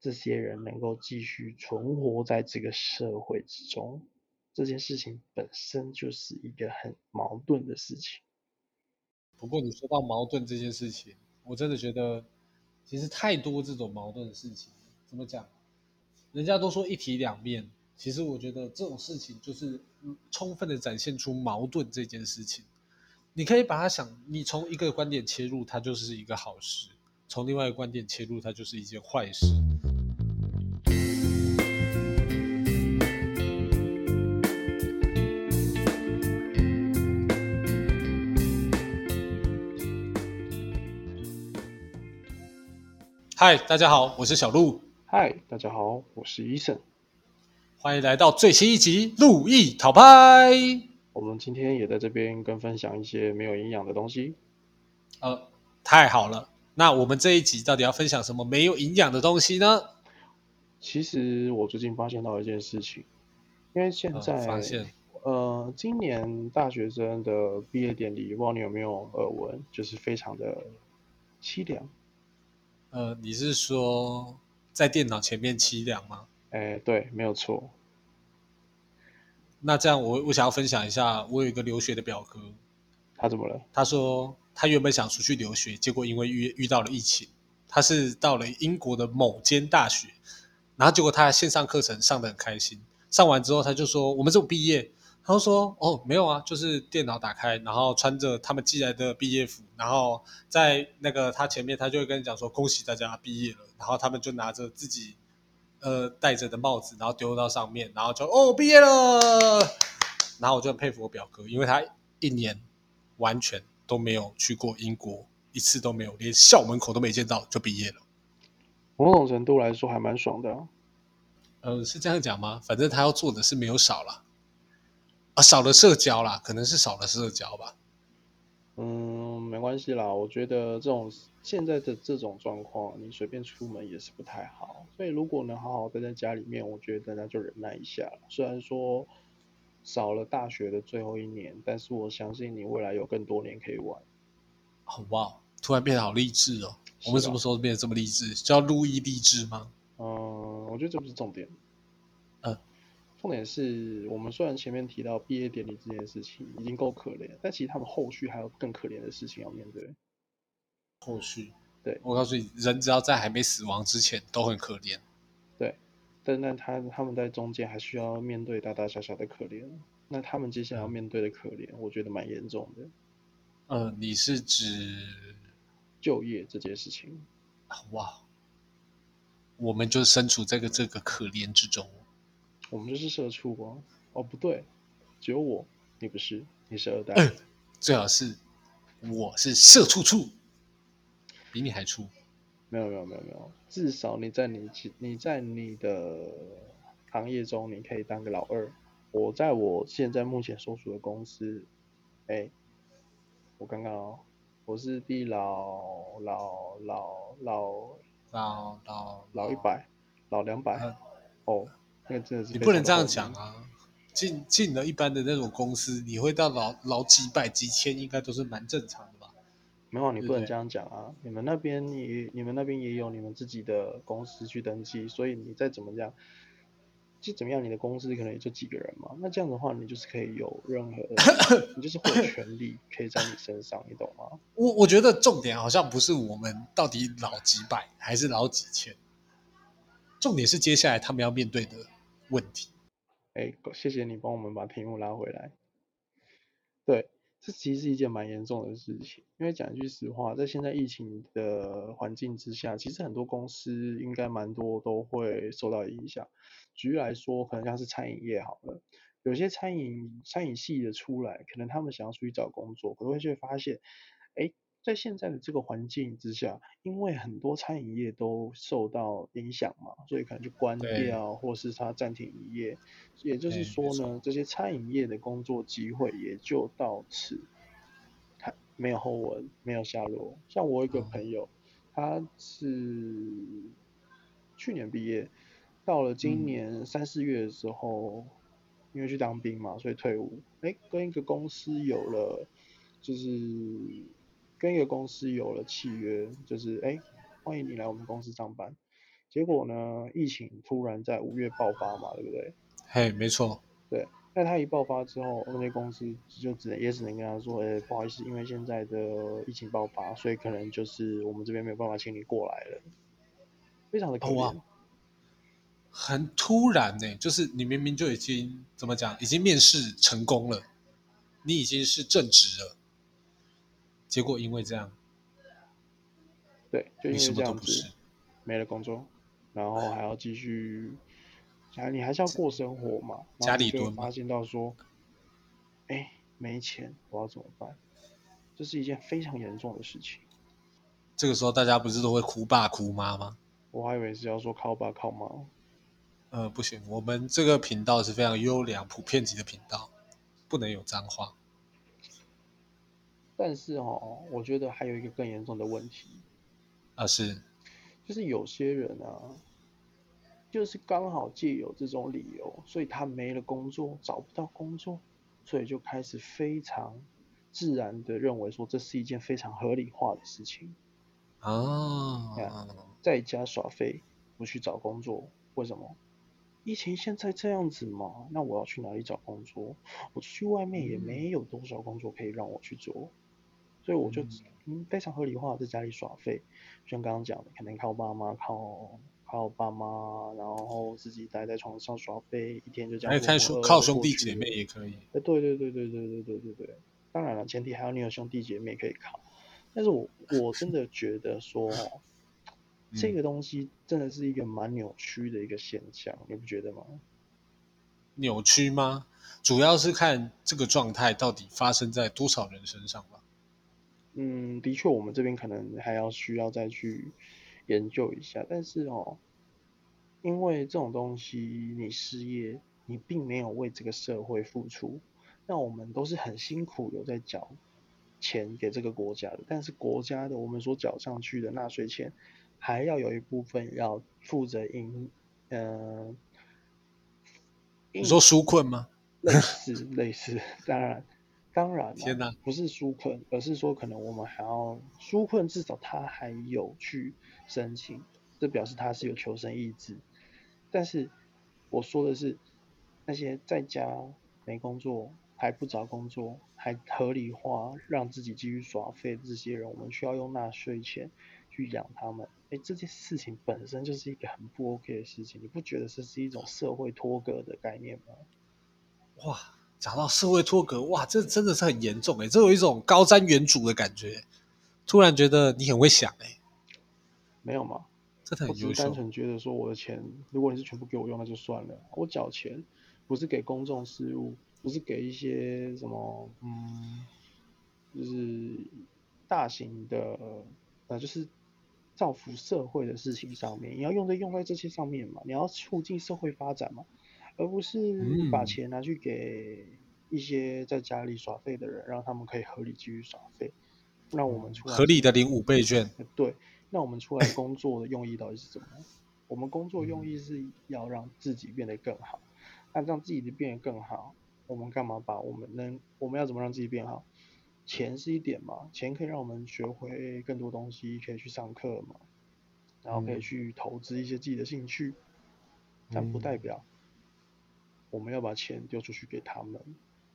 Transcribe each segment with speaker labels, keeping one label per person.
Speaker 1: 这些人能够继续存活在这个社会之中，这件事情本身就是一个很矛盾的事情。
Speaker 2: 不过你说到矛盾这件事情，我真的觉得其实太多这种矛盾的事情。怎么讲？人家都说一体两面，其实我觉得这种事情就是充分的展现出矛盾这件事情。你可以把它想，你从一个观点切入，它就是一个好事；从另外一个观点切入，它就是一件坏事。嗨，大家好，我是小鹿。
Speaker 1: 嗨，大家好，我是医生。
Speaker 2: 欢迎来到最新一集《路易讨拍》。
Speaker 1: 我们今天也在这边跟分享一些没有营养的东西。
Speaker 2: 呃，太好了。那我们这一集到底要分享什么没有营养的东西呢？
Speaker 1: 其实我最近发现到一件事情，因为现在
Speaker 2: 发现，
Speaker 1: 呃，今年大学生的毕业典礼，不知道你有没有耳闻，就是非常的凄凉。
Speaker 2: 呃，你是说在电脑前面凄凉吗？
Speaker 1: 哎，对，没有错。
Speaker 2: 那这样，我我想要分享一下，我有一个留学的表哥，
Speaker 1: 他怎么了？
Speaker 2: 他说他原本想出去留学，结果因为遇遇到了疫情，他是到了英国的某间大学，然后结果他线上课程上的很开心，上完之后他就说我们这种毕业？他就说：“哦，没有啊，就是电脑打开，然后穿着他们寄来的毕业服，然后在那个他前面，他就会跟你讲说恭喜大家毕业了，然后他们就拿着自己呃戴着的帽子，然后丢到上面，然后就哦毕业了。然后我就很佩服我表哥，因为他一年完全都没有去过英国，一次都没有，连校门口都没见到就毕业了。
Speaker 1: 某种程度来说还蛮爽的。
Speaker 2: 呃，是这样讲吗？反正他要做的是没有少了。”啊，少了社交啦，可能是少了社交吧。
Speaker 1: 嗯，没关系啦，我觉得这种现在的这种状况，你随便出门也是不太好。所以如果能好好待在家里面，我觉得大家就忍耐一下。虽然说少了大学的最后一年，但是我相信你未来有更多年可以玩。
Speaker 2: 好哇，突然变得好励志哦！我们什么时候变得这么励志？叫路易励志吗？
Speaker 1: 嗯，我觉得这不是重点。重点是我们虽然前面提到毕业典礼这件事情已经够可怜，但其实他们后续还有更可怜的事情要面对。
Speaker 2: 后续，
Speaker 1: 对
Speaker 2: 我告诉你，人只要在还没死亡之前都很可怜。
Speaker 1: 对，但那他他们在中间还需要面对大大小小的可怜。那他们接下来要面对的可怜，我觉得蛮严重的。
Speaker 2: 呃，你是指
Speaker 1: 就业这件事情？
Speaker 2: 哇，我们就身处这个这个可怜之中。
Speaker 1: 我们就是社畜啊！哦，不对，只有我，你不是，你是二代。
Speaker 2: 最好是我是社畜畜，比你还粗。
Speaker 1: 没有没有没有没有，至少你在你你在你的行业中，你可以当个老二。我在我现在目前所属的公司，哎，我刚刚哦，我是第老老老老
Speaker 2: 老老
Speaker 1: 老一百，老两百，哦。
Speaker 2: 你不能这样讲啊！进进了一般的那种公司，你会到老老几百几千，应该都是蛮正常的吧？
Speaker 1: 没有，你不能这样讲啊！你们那边也你们那边也有你们自己的公司去登记，所以你再怎么样，就怎么样，你的公司可能也就几个人嘛。那这样的话，你就是可以有任何，你就是会有权利可以在你身上，你懂吗？
Speaker 2: 我我觉得重点好像不是我们到底老几百还是老几千，重点是接下来他们要面对的。问题，
Speaker 1: 哎，谢谢你帮我们把题目拉回来。对，这其实是一件蛮严重的事情，因为讲一句实话，在现在疫情的环境之下，其实很多公司应该蛮多都会受到影响。举例来说，可能像是餐饮业好了，有些餐饮餐饮系的出来，可能他们想要出去找工作，可能会会发现，哎。在现在的这个环境之下，因为很多餐饮业都受到影响嘛，所以可能就关掉，或是它暂停营业。也就是说呢，这些餐饮业的工作机会也就到此，他没有后文，没有下落。像我一个朋友，他是去年毕业，到了今年三四月的时候，因为去当兵嘛，所以退伍。哎，跟一个公司有了，就是。跟一个公司有了契约，就是哎，欢迎你来我们公司上班。结果呢，疫情突然在五月爆发嘛，对不对？
Speaker 2: 嘿，没错。
Speaker 1: 对，那他一爆发之后，那些公司就只能也只能跟他说，哎，不好意思，因为现在的疫情爆发，所以可能就是我们这边没有办法请你过来了，非常的可怜。
Speaker 2: 很突然呢，就是你明明就已经怎么讲，已经面试成功了，你已经是正职了，结果因为这样，
Speaker 1: 对，就因为这样
Speaker 2: 子
Speaker 1: 没了工作，然后还要继续。你还是要过生活嘛？
Speaker 2: 家里蹲
Speaker 1: 发现到说，哎，没钱，我要怎么办？这是一件非常严重的事情。
Speaker 2: 这个时候大家不是都会哭爸哭妈吗？
Speaker 1: 我还以为是要说靠爸靠妈。
Speaker 2: 呃，不行，我们这个频道是非常优良、普遍级的频道，不能有脏话。
Speaker 1: 但是哦，我觉得还有一个更严重的问题。
Speaker 2: 啊，是，
Speaker 1: 就是有些人啊。就是刚好借有这种理由，所以他没了工作，找不到工作，所以就开始非常自然的认为说这是一件非常合理化的事情
Speaker 2: 啊。
Speaker 1: 在家耍废，不去找工作，为什么？疫情现在这样子嘛，那我要去哪里找工作？我出去外面也没有多少工作可以让我去做，所以我就嗯非常合理化在家里耍废，像刚刚讲的，可能靠爸妈靠。靠爸妈，然后自己待在床上耍废，一天就这样。还
Speaker 2: 看兄靠兄弟姐妹也可以。
Speaker 1: 哎，对对对对对对对对对。当然了，前提还要你有兄弟姐妹可以靠。但是我我真的觉得说，这个东西真的是一个蛮扭曲的一个现象，你不觉得吗？
Speaker 2: 扭曲吗？主要是看这个状态到底发生在多少人身上吧。
Speaker 1: 嗯，的确，我们这边可能还要需要再去。研究一下，但是哦，因为这种东西，你失业，你并没有为这个社会付出，那我们都是很辛苦有在缴钱给这个国家的，但是国家的我们所缴上去的纳税钱，还要有一部分要负责应，嗯，
Speaker 2: 你说纾困吗？
Speaker 1: 类似类似，当然。当然，不是纾困，而是说可能我们还要纾困，至少他还有去申请，这表示他是有求生意志。但是我说的是那些在家没工作，还不找工作，还合理化让自己继续耍废的这些人，我们需要用纳税钱去养他们。哎，这件事情本身就是一个很不 OK 的事情，你不觉得这是一种社会脱格的概念吗？
Speaker 2: 哇！讲到社会脱格，哇，这真的是很严重哎，这有一种高瞻远瞩的感觉。突然觉得你很会想哎，
Speaker 1: 没有吗？
Speaker 2: 这很优
Speaker 1: 秀。单纯觉得说我的钱，如果你是全部给我用，那就算了。我缴钱不是给公众事务，不是给一些什么，嗯，就是大型的，呃，就是造福社会的事情上面。你要用在用在这些上面嘛？你要促进社会发展嘛？而不是把钱拿去给一些在家里耍废的人，让他们可以合理继续耍废。那我们出来
Speaker 2: 合理的领五倍券。
Speaker 1: 对，那我们出来工作的用意到底是什么？我们工作用意是要让自己变得更好。那让自己的变得更好，我们干嘛把我们能？我们要怎么让自己变好？钱是一点嘛，钱可以让我们学会更多东西，可以去上课嘛，然后可以去投资一些自己的兴趣，但不代表。我们要把钱丢出去给他们，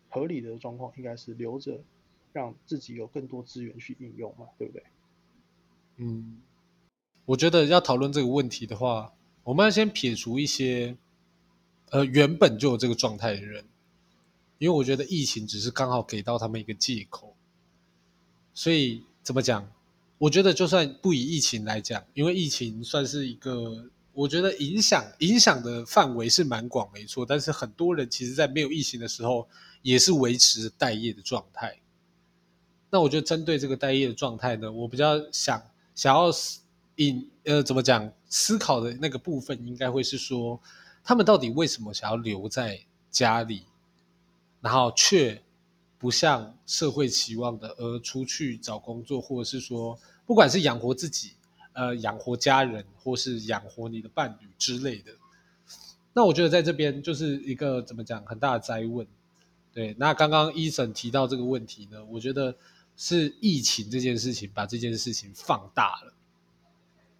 Speaker 1: 合理的状况应该是留着，让自己有更多资源去应用嘛，对不对？
Speaker 2: 嗯，我觉得要讨论这个问题的话，我们要先撇除一些，呃，原本就有这个状态的人，因为我觉得疫情只是刚好给到他们一个借口，所以怎么讲？我觉得就算不以疫情来讲，因为疫情算是一个。我觉得影响影响的范围是蛮广，没错。但是很多人其实，在没有疫情的时候，也是维持待业的状态。那我觉得针对这个待业的状态呢，我比较想想要引呃怎么讲思考的那个部分，应该会是说，他们到底为什么想要留在家里，然后却不像社会期望的而出去找工作，或者是说，不管是养活自己。呃，养活家人或是养活你的伴侣之类的，那我觉得在这边就是一个怎么讲很大的灾问。对，那刚刚医生提到这个问题呢，我觉得是疫情这件事情把这件事情放大了，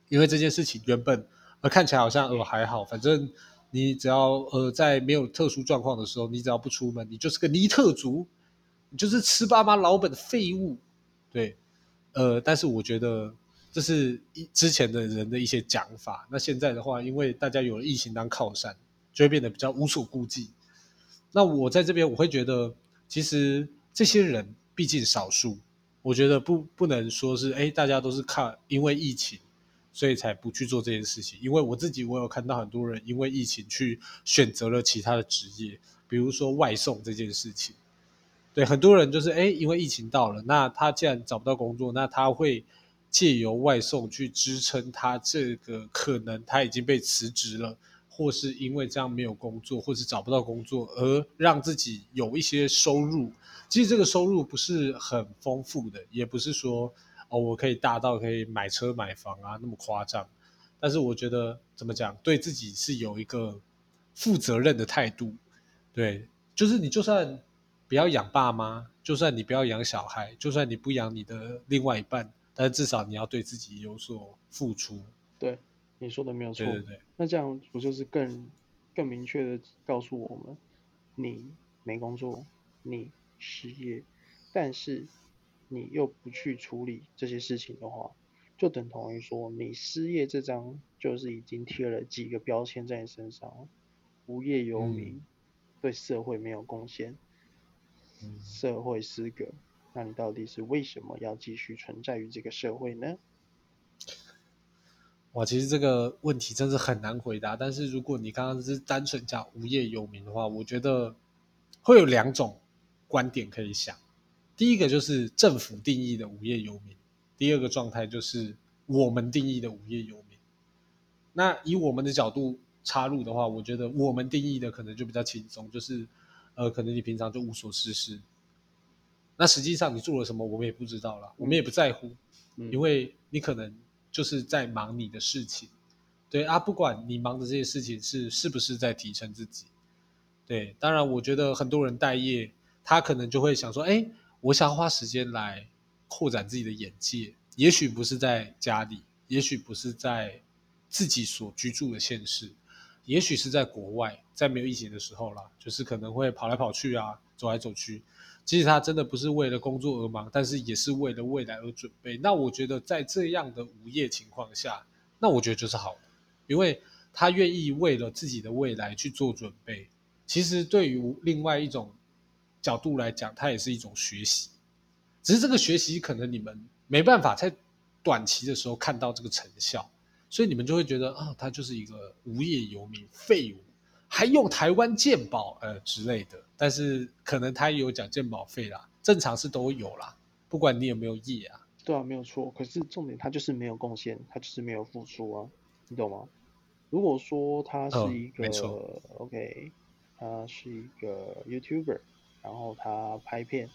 Speaker 2: 因为这件事情原本呃，看起来好像呃还好，反正你只要呃在没有特殊状况的时候，你只要不出门，你就是个尼特族，你就是吃爸妈老本的废物，对，呃，但是我觉得这是一之前的人的一些讲法，那现在的话，因为大家有了疫情当靠山，就会变得比较无所顾忌。那我在这边我会觉得，其实这些人毕竟少数，我觉得不不能说是哎大家都是看因为疫情。所以才不去做这件事情，因为我自己我有看到很多人因为疫情去选择了其他的职业，比如说外送这件事情。对，很多人就是哎，因为疫情到了，那他既然找不到工作，那他会借由外送去支撑他这个可能他已经被辞职了，或是因为这样没有工作，或是找不到工作而让自己有一些收入。其实这个收入不是很丰富的，也不是说。哦，我可以大到可以买车买房啊，那么夸张。但是我觉得怎么讲，对自己是有一个负责任的态度。对，就是你就算不要养爸妈，就算你不要养小孩，就算你不养你的另外一半，但至少你要对自己有所付出。
Speaker 1: 对，你说的没有错。
Speaker 2: 对对对。
Speaker 1: 那这样不就是更更明确的告诉我们，你没工作，你失业，但是。你又不去处理这些事情的话，就等同于说你失业这张就是已经贴了几个标签在你身上，无业游民，对社会没有贡献，社会失格，那你到底是为什么要继续存在于这个社会呢？
Speaker 2: 哇，其实这个问题真是很难回答。但是如果你刚刚是单纯讲无业游民的话，我觉得会有两种观点可以想。第一个就是政府定义的无业游民，第二个状态就是我们定义的无业游民。那以我们的角度插入的话，我觉得我们定义的可能就比较轻松，就是呃，可能你平常就无所事事。那实际上你做了什么，我们也不知道了，我们也不在乎，因为你可能就是在忙你的事情。对啊，不管你忙的这些事情是是不是在提升自己。对，当然我觉得很多人待业，他可能就会想说，哎。我想花时间来扩展自己的眼界，也许不是在家里，也许不是在自己所居住的县市，也许是在国外，在没有疫情的时候啦，就是可能会跑来跑去啊，走来走去。其实他真的不是为了工作而忙，但是也是为了未来而准备。那我觉得在这样的无业情况下，那我觉得就是好的，因为他愿意为了自己的未来去做准备。其实对于另外一种。角度来讲，它也是一种学习，只是这个学习可能你们没办法在短期的时候看到这个成效，所以你们就会觉得啊，他就是一个无业游民、废物，还用台湾健保呃之类的。但是可能他也有讲健保费啦，正常是都有啦，不管你有没有业啊。
Speaker 1: 对啊，没有错。可是重点他就是没有贡献，他就是没有付出啊，你懂吗？如果说他是一个 OK，他是一个 YouTuber。然后他拍片，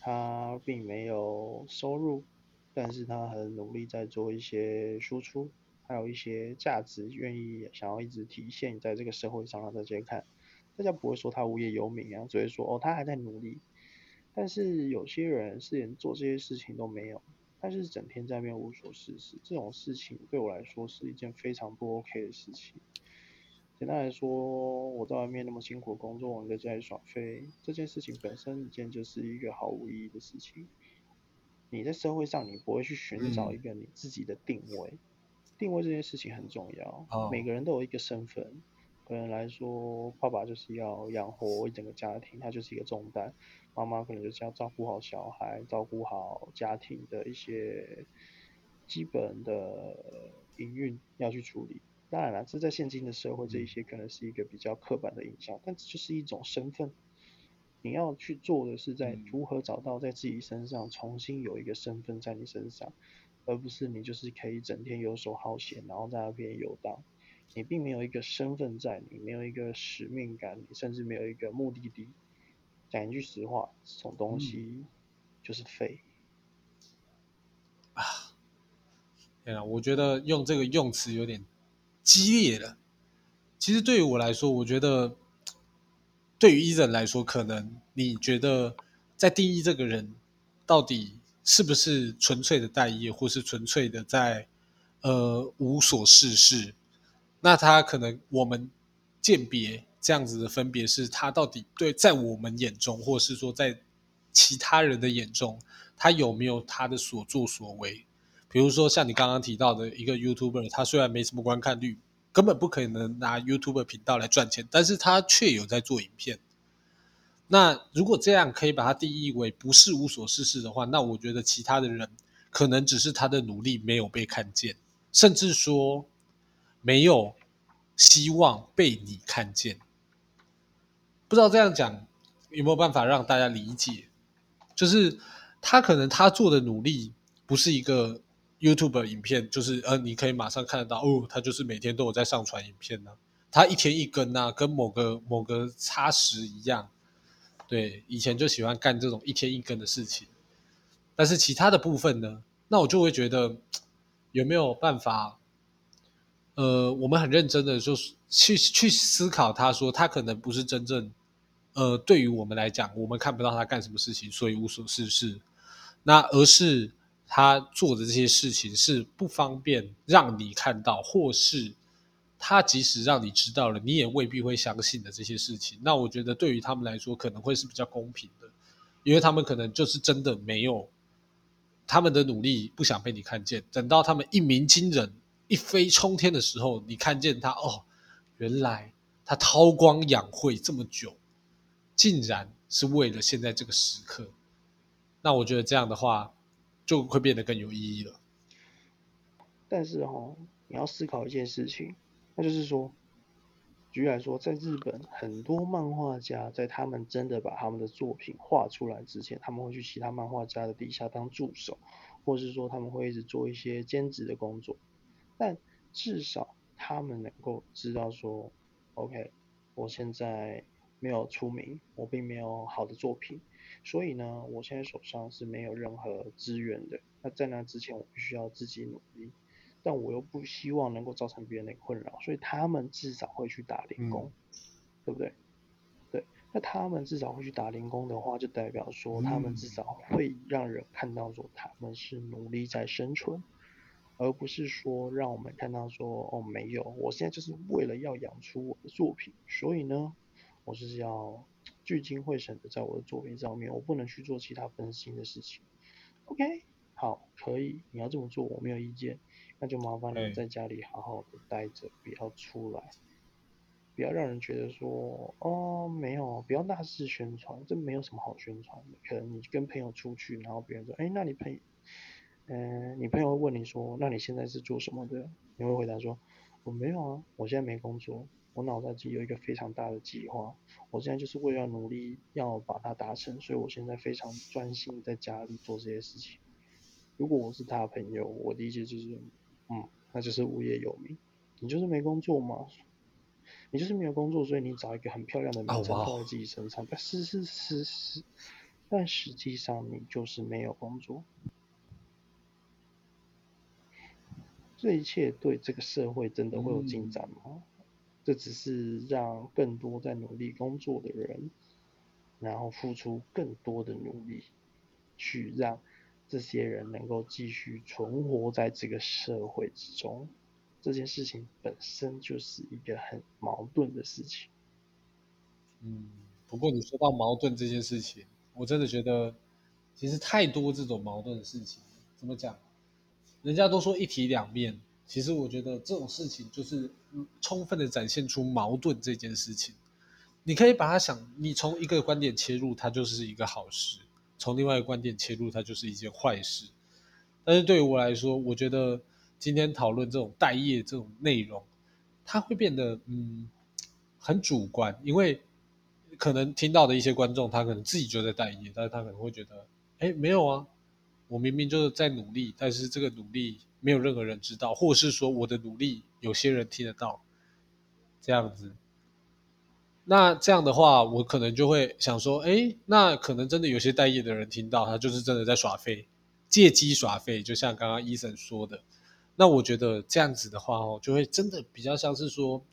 Speaker 1: 他并没有收入，但是他很努力在做一些输出，还有一些价值，愿意想要一直体现在这个社会上让大家看，大家不会说他无业游民啊，只会说哦他还在努力。但是有些人是连做这些事情都没有，但是整天在那边无所事事，这种事情对我来说是一件非常不 OK 的事情。简单来说，我在外面那么辛苦工作，你在家里耍废，这件事情本身一件就是一个毫无意义的事情。你在社会上，你不会去寻找一个你自己的定位，定位这件事情很重要。每个人都有一个身份，可能来说，爸爸就是要养活一整个家庭，他就是一个重担；妈妈可能就是要照顾好小孩，照顾好家庭的一些基本的营运要去处理。当然了，这在现今的社会，这一些可能是一个比较刻板的印象，但这就是一种身份。你要去做的是在如何找到在自己身上重新有一个身份在你身上，而不是你就是可以整天游手好闲，然后在那边游荡。你并没有一个身份在你，没有一个使命感，你甚至没有一个目的地。讲一句实话，这种东西就是废。
Speaker 2: 啊，天啊，我觉得用这个用词有点。激烈了。其实对于我来说，我觉得对于伊人来说，可能你觉得在定义这个人到底是不是纯粹的待业，或是纯粹的在呃无所事事，那他可能我们鉴别这样子的分别是，他到底对在我们眼中，或是说在其他人的眼中，他有没有他的所作所为？比如说像你刚刚提到的一个 YouTuber，他虽然没什么观看率，根本不可能拿 YouTuber 频道来赚钱，但是他却有在做影片。那如果这样可以把它定义为不是无所事事的话，那我觉得其他的人可能只是他的努力没有被看见，甚至说没有希望被你看见。不知道这样讲有没有办法让大家理解？就是他可能他做的努力不是一个 YouTube 影片，就是呃你可以马上看得到哦，他就是每天都有在上传影片呢，他一天一根呐，跟某个某个插时一样。对，以前就喜欢干这种一天一根的事情，但是其他的部分呢，那我就会觉得有没有办法？呃，我们很认真的就去去思考，他说他可能不是真正，呃，对于我们来讲，我们看不到他干什么事情，所以无所事事，那而是他做的这些事情是不方便让你看到，或是。他即使让你知道了，你也未必会相信的这些事情。那我觉得对于他们来说，可能会是比较公平的，因为他们可能就是真的没有他们的努力，不想被你看见。等到他们一鸣惊人、一飞冲天的时候，你看见他，哦，原来他韬光养晦这么久，竟然是为了现在这个时刻。那我觉得这样的话，就会变得更有意义了。
Speaker 1: 但是哈，你要思考一件事情。那就是说，举例来说，在日本，很多漫画家在他们真的把他们的作品画出来之前，他们会去其他漫画家的底下当助手，或是说他们会一直做一些兼职的工作。但至少他们能够知道说，OK，我现在没有出名，我并没有好的作品，所以呢，我现在手上是没有任何资源的。那在那之前，我必须要自己努力。但我又不希望能够造成别人的困扰，所以他们至少会去打零工，对不对？对，那他们至少会去打零工的话，就代表说他们至少会让人看到说他们是努力在生存，而不是说让我们看到说哦没有，我现在就是为了要养出我的作品，所以呢，我是要聚精会神的在我的作品上面，我不能去做其他分心的事情。OK，好，可以，你要这么做，我没有意见。那就麻烦你在家里好好的待着，不要出来，不要让人觉得说哦没有，不要大肆宣传，这没有什么好宣传的。可能你跟朋友出去，然后别人说，哎，那你朋，嗯，你朋友会问你说，那你现在是做什么的？你会回答说，我没有啊，我现在没工作，我脑袋里有一个非常大的计划，我现在就是为了努力要把它达成，所以我现在非常专心在家里做这些事情。如果我是他的朋友，我理解就是。嗯，那就是无业游民，你就是没工作嘛，你就是没有工作，所以你找一个很漂亮的名称放在自己身上，但是是是是，但实际上你就是没有工作，这一切对这个社会真的会有进展吗？这只是让更多在努力工作的人，然后付出更多的努力，去让。这些人能够继续存活在这个社会之中，这件事情本身就是一个很矛盾的事情。
Speaker 2: 嗯，不过你说到矛盾这件事情，我真的觉得其实太多这种矛盾的事情。怎么讲？人家都说一体两面，其实我觉得这种事情就是充分的展现出矛盾这件事情。你可以把它想，你从一个观点切入，它就是一个好事。从另外一个观点切入，它就是一件坏事。但是对于我来说，我觉得今天讨论这种待业这种内容，它会变得嗯很主观，因为可能听到的一些观众，他可能自己就在待业，但是他可能会觉得，哎，没有啊，我明明就是在努力，但是这个努力没有任何人知道，或是说我的努力有些人听得到，这样子。那这样的话，我可能就会想说，哎，那可能真的有些待业的人听到，他就是真的在耍废，借机耍废，就像刚刚医生说的。那我觉得这样子的话，哦，就会真的比较像是说，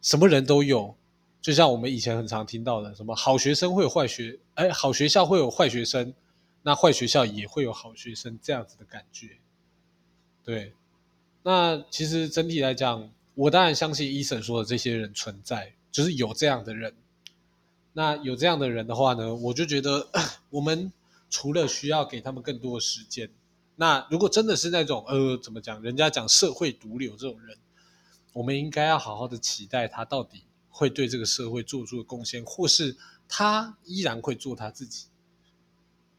Speaker 2: 什么人都有，就像我们以前很常听到的，什么好学生会有坏学，哎，好学校会有坏学生，那坏学校也会有好学生这样子的感觉。对，那其实整体来讲。我当然相信医生说的这些人存在，就是有这样的人。那有这样的人的话呢，我就觉得我们除了需要给他们更多的时间，那如果真的是那种呃怎么讲，人家讲社会毒瘤这种人，我们应该要好好的期待他到底会对这个社会做出的贡献，或是他依然会做他自己。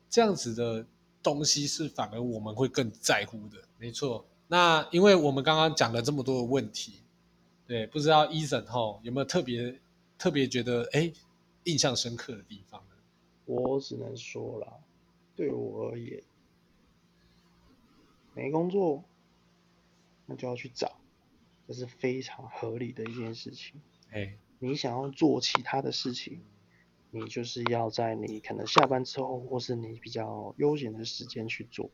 Speaker 2: 这样子的东西是反而我们会更在乎的。没错。那因为我们刚刚讲了这么多的问题，对，不知道伊森哈有没有特别特别觉得哎印象深刻的地方呢？
Speaker 1: 我只能说啦，对我而言，没工作，那就要去找，这是非常合理的一件事情。
Speaker 2: 哎，
Speaker 1: 你想要做其他的事情，你就是要在你可能下班之后，或是你比较悠闲的时间去做。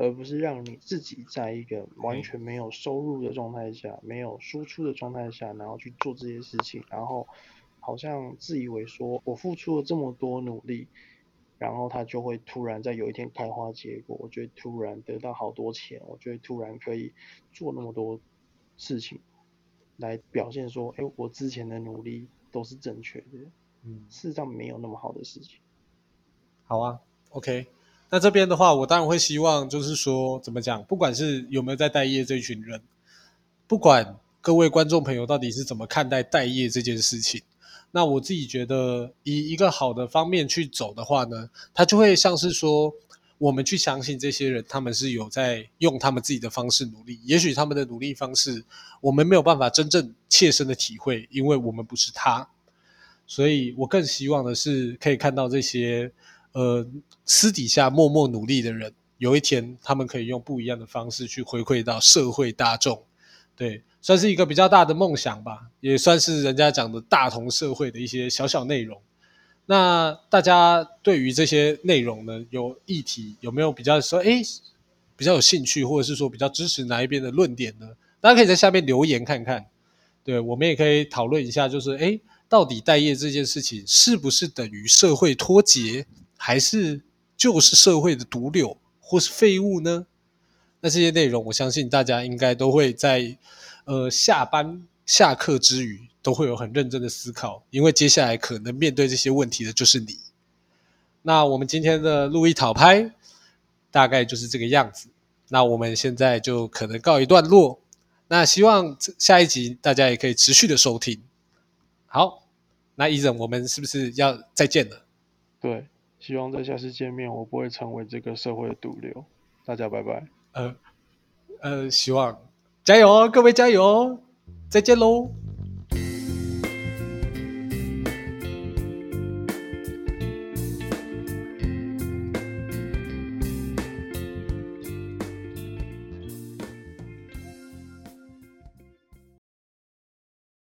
Speaker 1: 而不是让你自己在一个完全没有收入的状态下，没有输出的状态下，然后去做这些事情，然后好像自以为说我付出了这么多努力，然后他就会突然在有一天开花结果，我就会突然得到好多钱，我就会突然可以做那么多事情，来表现说，哎，我之前的努力都是正确的。嗯，事实上没有那么好的事情。
Speaker 2: 好啊，OK。那这边的话，我当然会希望，就是说，怎么讲？不管是有没有在待业这一群人，不管各位观众朋友到底是怎么看待待业这件事情，那我自己觉得，以一个好的方面去走的话呢，他就会像是说，我们去相信这些人，他们是有在用他们自己的方式努力。也许他们的努力方式，我们没有办法真正切身的体会，因为我们不是他。所以我更希望的是，可以看到这些。呃，私底下默默努力的人，有一天他们可以用不一样的方式去回馈到社会大众，对，算是一个比较大的梦想吧，也算是人家讲的大同社会的一些小小内容。那大家对于这些内容呢，有议题有没有比较说，哎，比较有兴趣，或者是说比较支持哪一边的论点呢？大家可以在下面留言看看，对我们也可以讨论一下，就是哎，到底待业这件事情是不是等于社会脱节？还是就是社会的毒瘤或是废物呢？那这些内容，我相信大家应该都会在呃下班下课之余，都会有很认真的思考，因为接下来可能面对这些问题的就是你。那我们今天的录一讨拍大概就是这个样子。那我们现在就可能告一段落。那希望下一集大家也可以持续的收听。好，那伊人，我们是不是要再见了？
Speaker 1: 对。希望在下次见面，我不会成为这个社会的毒瘤。大家拜拜。
Speaker 2: 呃呃，希望加油哦，各位加油哦，再见喽。